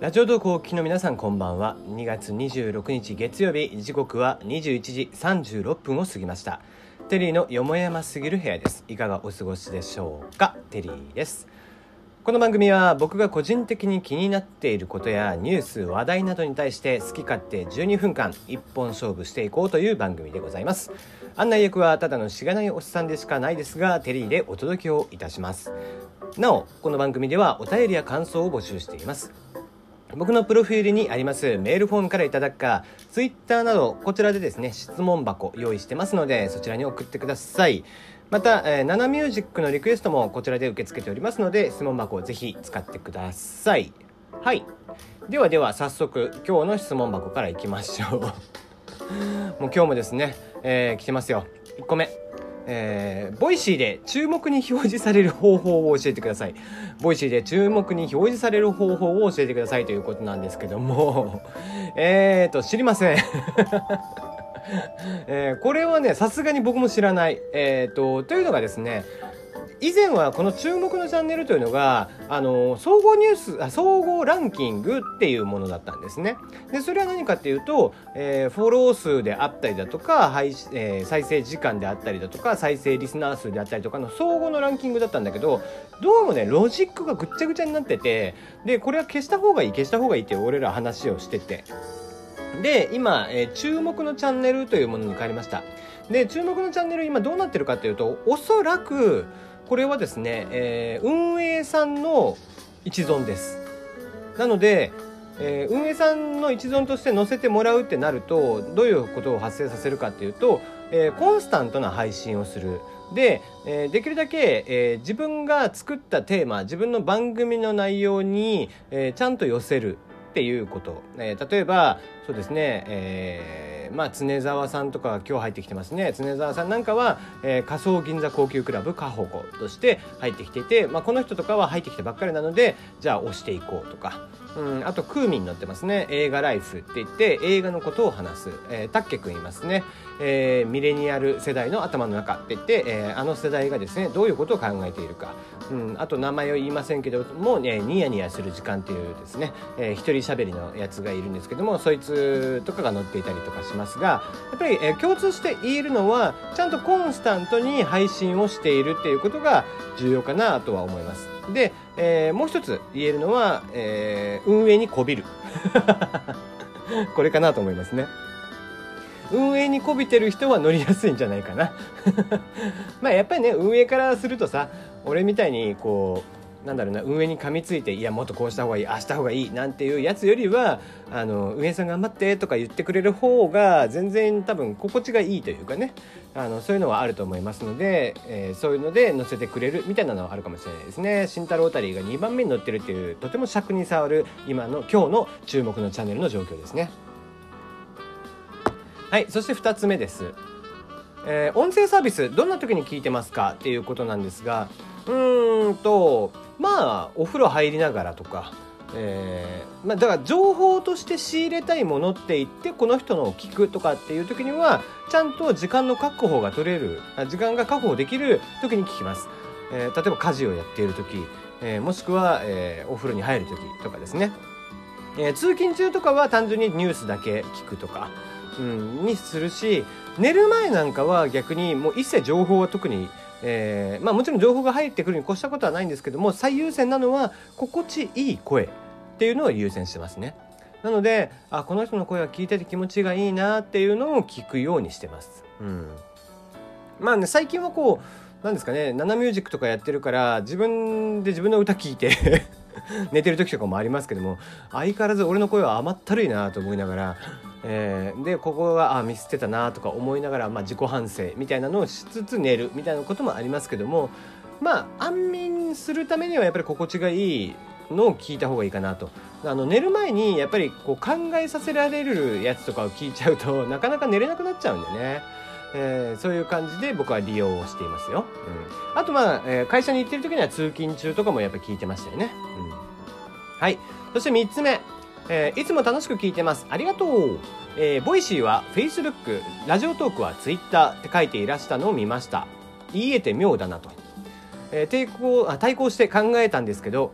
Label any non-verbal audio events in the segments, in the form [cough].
ラジオ投稿を聞きの皆さんこんばんは。2月26日月曜日時刻は21時36分を過ぎました。テリーのよもやますぎる部屋です。いかがお過ごしでしょうか？テリーです。この番組は僕が個人的に気になっていることやニュース話題などに対して好き勝手12分間一本勝負していこうという番組でございます。案内役はただのしがないおっさんでしかないですがテリーでお届けをいたしますなおこの番組ではお便りや感想を募集しています僕のプロフィールにありますメールフォームからいただくか、ツイッターなど、こちらでですね、質問箱用意してますので、そちらに送ってください。また、えー、ナナミュージックのリクエストもこちらで受け付けておりますので、質問箱をぜひ使ってください。はい。ではでは、早速、今日の質問箱からいきましょう。もう今日もですね、えー、来てますよ。1個目。えー、 Voicy で注目に表示される方法を教えてください。 Voicy で注目に表示される方法を教えてくださいということなんですけども、[laughs] えーと、知りません。[laughs] えー、これはね、さすがに僕も知らない。えーと、というのがですね、以前はこの注目のチャンネルというのが、あの、総合ニュース、あ総合ランキングっていうものだったんですね。で、それは何かっていうと、えー、フォロー数であったりだとか、配えー、再生時間であったりだとか、再生リスナー数であったりとかの総合のランキングだったんだけど、どうもね、ロジックがぐっちゃぐちゃになってて、で、これは消した方がいい、消した方がいいって俺ら話をしてて。で、今、えー、注目のチャンネルというものに変わりました。で、注目のチャンネル今どうなってるかっていうと、おそらく、これはですね、えー、運営さんの一存です。なので、えー、運営さんの一存として載せてもらうってなるとどういうことを発生させるかっていうと、えー、コンスタントな配信をする。で、えー、できるだけ、えー、自分が作ったテーマ自分の番組の内容に、えー、ちゃんと寄せるっていうこと、えー、例えばそうですね、えーまあ、常沢さんとか今日入ってきてますね。常沢さんなんかは、えー、仮想銀座高級クラブカホコとして入ってきていて、まあ、この人とかは入ってきてばっかりなのでじゃあ押していこうとか、うん、あとクーミン載ってますね。映画ライフって言って映画のことを話す、えー、タッケ君いますね、えー、ミレニアル世代の頭の中って言って、えー、あの世代がですねどういうことを考えているか、うん、あと名前を言いませんけども、ね、ニヤニヤする時間っていうですね、えー、一人喋りのやつがいるんですけどもそいつとかが載っていたりとかします。ますがやっぱり、え、共通して言えるのはちゃんとコンスタントに配信をしているっていうことが重要かなとは思います。で、えー、もう一つ言えるのは、えー、運営にこびる。[laughs] これかなと思いますね。運営にこびてる人は乗りやすいんじゃないかな [laughs] まあやっぱりね運営からするとさ俺みたいにこうなんだろうな運営に噛みついていやもっとこうした方がいいああした方がいいなんていうやつよりはあの運営さん頑張ってとか言ってくれる方が全然多分心地がいいというかねあのそういうのはあると思いますので、えー、そういうので載せてくれるみたいなのはあるかもしれないですね。慎太郎タリーが2番目に載ってるっていうとても尺に触る今の今日の注目のチャンネルの状況ですね。はいそして2つ目です。えー、音声サービスどんな時に聞いてますか？っていうことなんですがうーんとまあお風呂入りながらとか、えーまあ、だから情報として仕入れたいものって言ってこの人のを聞くとかっていう時にはちゃんと時間の確保が取れる時間が確保できる時に聞きます、えー、例えば家事をやっている時、えー、もしくは、えー、お風呂に入る時とかですね、えー、通勤中とかは単純にニュースだけ聞くとか、うん、にするし寝る前なんかは逆にもう一切情報は特にえー、まあもちろん情報が入ってくるに越したことはないんですけども最優先なのは心地いい声っていうのを優先してますね。なのであこの人の声は聞いてて気持ちがいいなっていうのを聞くようにしてます。うん。まあね最近はこうなんですかねナナミュージックとかやってるから自分で自分の歌聞いて [laughs] 寝てる時とかもありますけども相変わらず俺の声は甘ったるいなと思いながらえー、でここがあミスってたなとか思いながら、まあ、自己反省みたいなのをしつつ寝るみたいなこともありますけどもまあ安眠するためにはやっぱり心地がいいのを聞いた方がいいかなとあの寝る前にやっぱりこう考えさせられるやつとかを聞いちゃうと [laughs] なかなか寝れなくなっちゃうんでね。えー、そういう感じで僕は利用をしていますよ。うん、あとまあ、えー、会社に行ってる時には通勤中とかもやっぱ聞いてましたよね。うん、はい。そして3つ目。えー、いつも楽しく聞いてます。ありがとう。えー、 Voicy は Facebook、 Radiotalk は Twitter って書いていらしたのを見ました。言い得て妙だなと、えー、抵抗あ対抗して考えたんですけど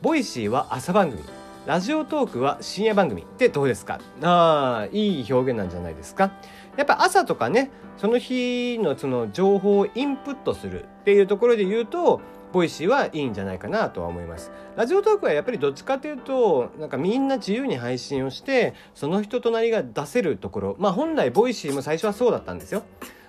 Voicy は朝番組 Radiotalk は深夜番組ってどうですか？あいい表現なんじゃないですか？やっぱ朝とかねその日のその情報をインプットするっていうところで言うと Voicy はいいんじゃないかなとは思います。 Radiotalk はやっぱりどっちかというとなんかみんな自由に配信をしてその人となりが出せるところまあ本来 Voicy も最初はそうだったんですよ。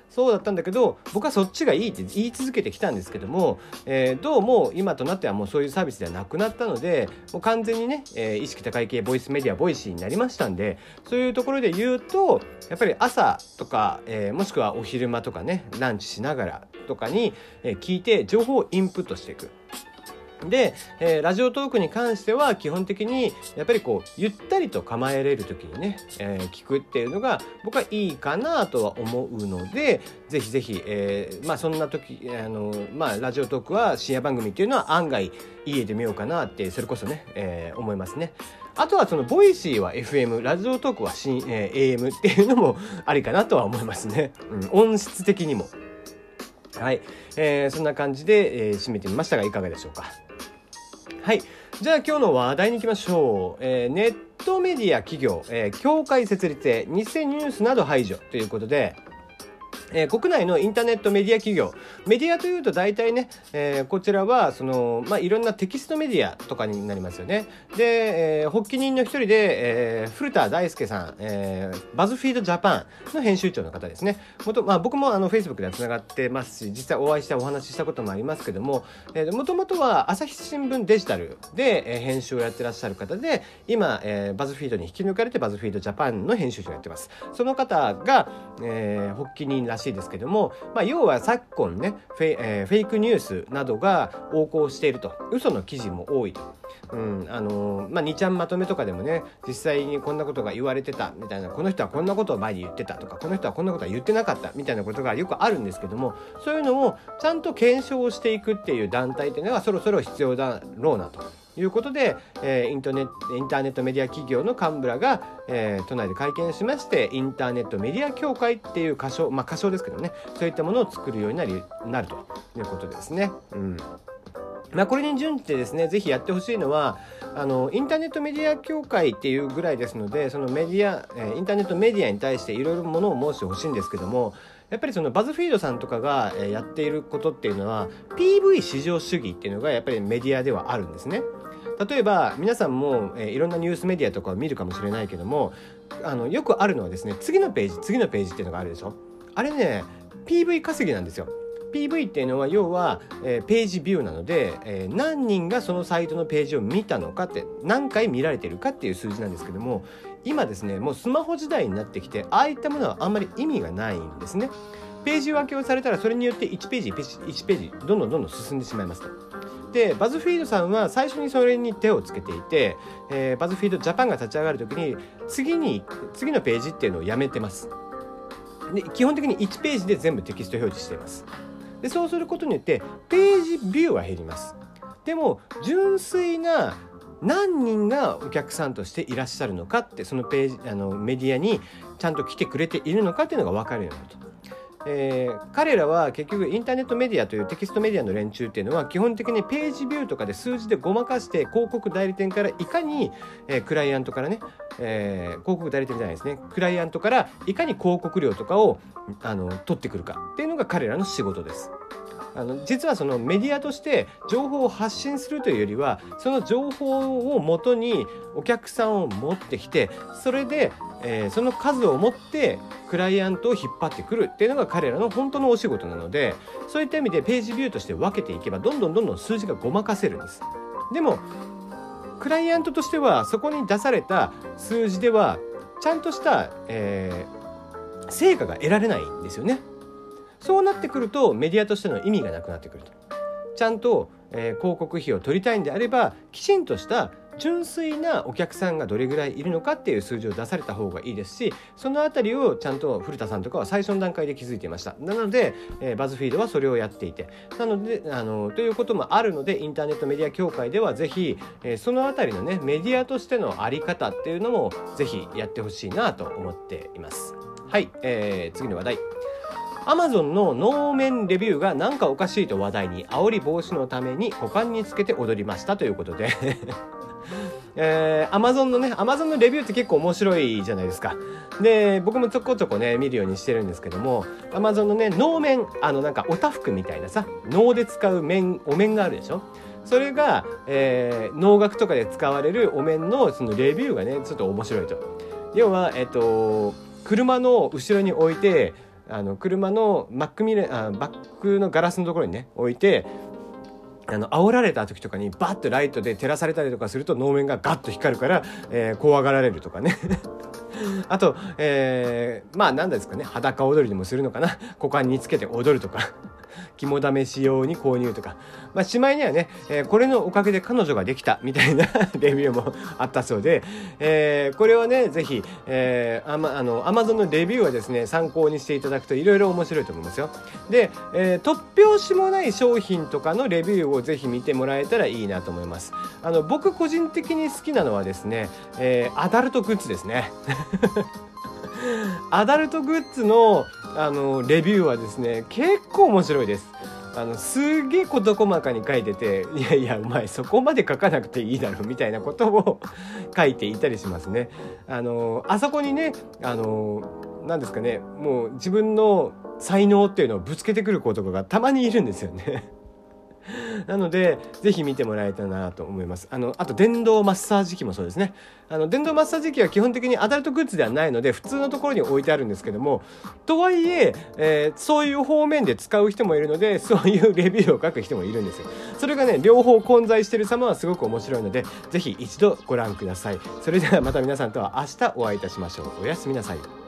そうだったんだけど僕はそっちがいいって言い続けてきたんですけども、えー、どうも今となってはもうそういうサービスではなくなったのでもう完全にね、えー、意識高い系ボイスメディア Voicy になりましたんでそういうところで言うとやっぱり朝とか、えー、もしくはお昼間とかねランチしながらとかに、え聞いて情報をインプットしていく。で、えー、ラジオトークに関しては基本的にやっぱりこうゆったりと構えれる時にね、えー、聞くっていうのが僕はいいかなとは思うのでぜひぜひ、えー、まあそんな時あのまあラジオトークは深夜番組っていうのは案外家で見ようかなってそれこそね、えー、思いますね。あとはその Voicy は FM Radiotalk は新、えー、AM っていうのもありかなとは思いますね。うん、音質的にも。はい、えー、そんな感じで、えー、締めてみましたがいかがでしょうか？はい。じゃあ今日の話題に行きましょう。えー、ネットメディア企業、えー、協会設立へ偽ニュースなど排除ということで、えー、国内のインターネットメディア企業。メディアというと大体ね、えー、こちらはその、まあ、いろんなテキストメディアとかになりますよね。で、えー、発起人の一人で、えー、古田大輔さん、えー、バズフィードジャパンの編集長の方ですね。もまあ、僕もあの Facebook ではつながってますし実際お会いしてお話ししたこともありますけどももともとは朝日新聞デジタルで、えー、編集をやってらっしゃる方で今、えー、バズフィードに引き抜かれてバズフィードジャパンの編集長をやってます。その方が、えー、発起人ららしいですけども、まあ、要は昨今ねフェ,、えー、フェイクニュースなどが横行していると。嘘の記事も多いと。うんあのー、まあ、2ちゃんまとめとかでもね実際にこんなことが言われてたみたいな。この人はこんなことを前に言ってたとかこの人はこんなことは言ってなかったみたいなことがよくあるんですけどもそういうのをちゃんと検証していくっていう団体っていうのがそろそろ必要だろうなと。いうことで、えー、インターネットメディア企業の幹部らが、えー、都内で会見しましてインターネットメディア協会っていう箇所まあ箇所ですけどねそういったものを作るようになりなるということですね。うんまあ、これに準じてですね、ぜひやってほしいのは、あの、インターネットメディア協会っていうぐらいですので、そのメディア、えインターネットメディアに対していろいろものを申してほしいんですけども、やっぱりそのバズフィードさんとかがやっていることっていうのは PV 至上主義っていうのがやっぱりメディアではあるんですね。例えば皆さんも、えー、いろんなニュースメディアとかを見るかもしれないけどもあのよくあるのはですね次のページ次のページっていうのがあるでしょ？あれね PV 稼ぎなんですよ PV っていうのは要は、えー、ページビューなので、えー、何人がそのサイトのページを見たのかって何回見られてるかっていう数字なんですけども今ですねもうスマホ時代になってきてああいったものはあんまり意味がないんですね。ページ分けをされたらそれによって1ページ1ページどんどんどんどん進んでしまいますと。でバズフィードさんは最初にそれに手をつけていて、えー、バズフィードジャパンが立ち上がる時に次に次のページっていうのをやめてます。で基本的に1ページで全部テキスト表示しています。でそうすることによってページビューは減ります。でも純粋な何人がお客さんとしていらっしゃるのかってそのページあのメディアにちゃんと来てくれているのかっていうのが分かるようになると。えー、彼らは結局インターネットメディアというテキストメディアの連中っていうのは基本的にページビューとかで数字でごまかして広告代理店からいかに、えー、クライアントからね、えー、広告代理店じゃないですねクライアントからいかに広告料とかをあの取ってくるかっていうのが彼らの仕事です。あの実はそのメディアとして情報を発信するというよりはその情報をもとにお客さんを持ってきてそれで、えー、その数を持ってクライアントを引っ張ってくるっていうのが彼らの本当のお仕事なのでそういった意味でページビューとして分けていけばどんどんどんどん数字がごまかせるんです。でもクライアントとしてはそこに出された数字ではちゃんとした、えー、成果が得られないんですよね。そうなってくるとメディアとしての意味がなくなってくると。ちゃんと、えー、広告費を取りたいんであればきちんとした純粋なお客さんがどれぐらいいるのかっていう数字を出された方がいいですしその辺りをちゃんと古田さんとかは最初の段階で気づいていました。なので、えー、バズフィードはそれをやっていて。なのであのということもあるのでインターネットメディア協会ではぜひ、えー、その辺りのねメディアとしての在り方っていうのもぜひやってほしいなと思っています。はい、えー、次の話題。Amazon の能面レビューがなんかおかしいと話題に煽り防止のために股間につけて踊りましたということで [laughs] えー、Amazon のね、Amazon のレビューって結構面白いじゃないですか。で、僕もちょこちょこね、見るようにしてるんですけども、Amazon のね、能面、あのなんかおたふくみたいなさ、能で使う面、お面があるでしょ？それが、えー、能楽とかで使われるお面のそのレビューがね、ちょっと面白いと。要は、えっ、と、車の後ろに置いて、あの車のバックミレあバックのガラスのところにね置いてあの煽られた時とかにバッとライトで照らされたりとかすると能面がガッと光るから、えー、怖がられるとかね。[laughs] あと、えー、まあ何ですかね裸踊りでもするのかな。股間につけて踊るとか。肝試し用に購入とか、まあ、しまいにはね、えー、これのおかげで彼女ができたみたいな [laughs] レビューもあったそうで、えー、これはね、ぜひ、えー、アマあの Amazon のレビューはですね、参考にしていただくといろいろ面白いと思いますよ。で、えー、突拍子もない商品とかのレビューをぜひ見てもらえたらいいなと思います。あの、僕個人的に好きなのはですね、えー、アダルトグッズですね。[laughs] アダルトグッズのあのレビューはですね結構面白いです。あのすげえ事細かに書いてていやいやお前そこまで書かなくていいだろみたいなことを [laughs] 書いていたりしますね。あのあそこにねあの何ですかねもう自分の才能っていうのをぶつけてくる子とかがたまにいるんですよね。[laughs] なので、ぜひ見てもらえたらなと思います。あの、あと電動マッサージ機もそうですね。あの、電動マッサージ機は基本的にアダルトグッズではないので、普通のところに置いてあるんですけども、とはいええー、そういう方面で使う人もいるので、[laughs] そういうレビューを書く人もいるんですよ。それがね、両方混在してる様はすごく面白いので、ぜひ一度ご覧ください。それではまた皆さんとは明日お会いいたしましょう。おやすみなさい。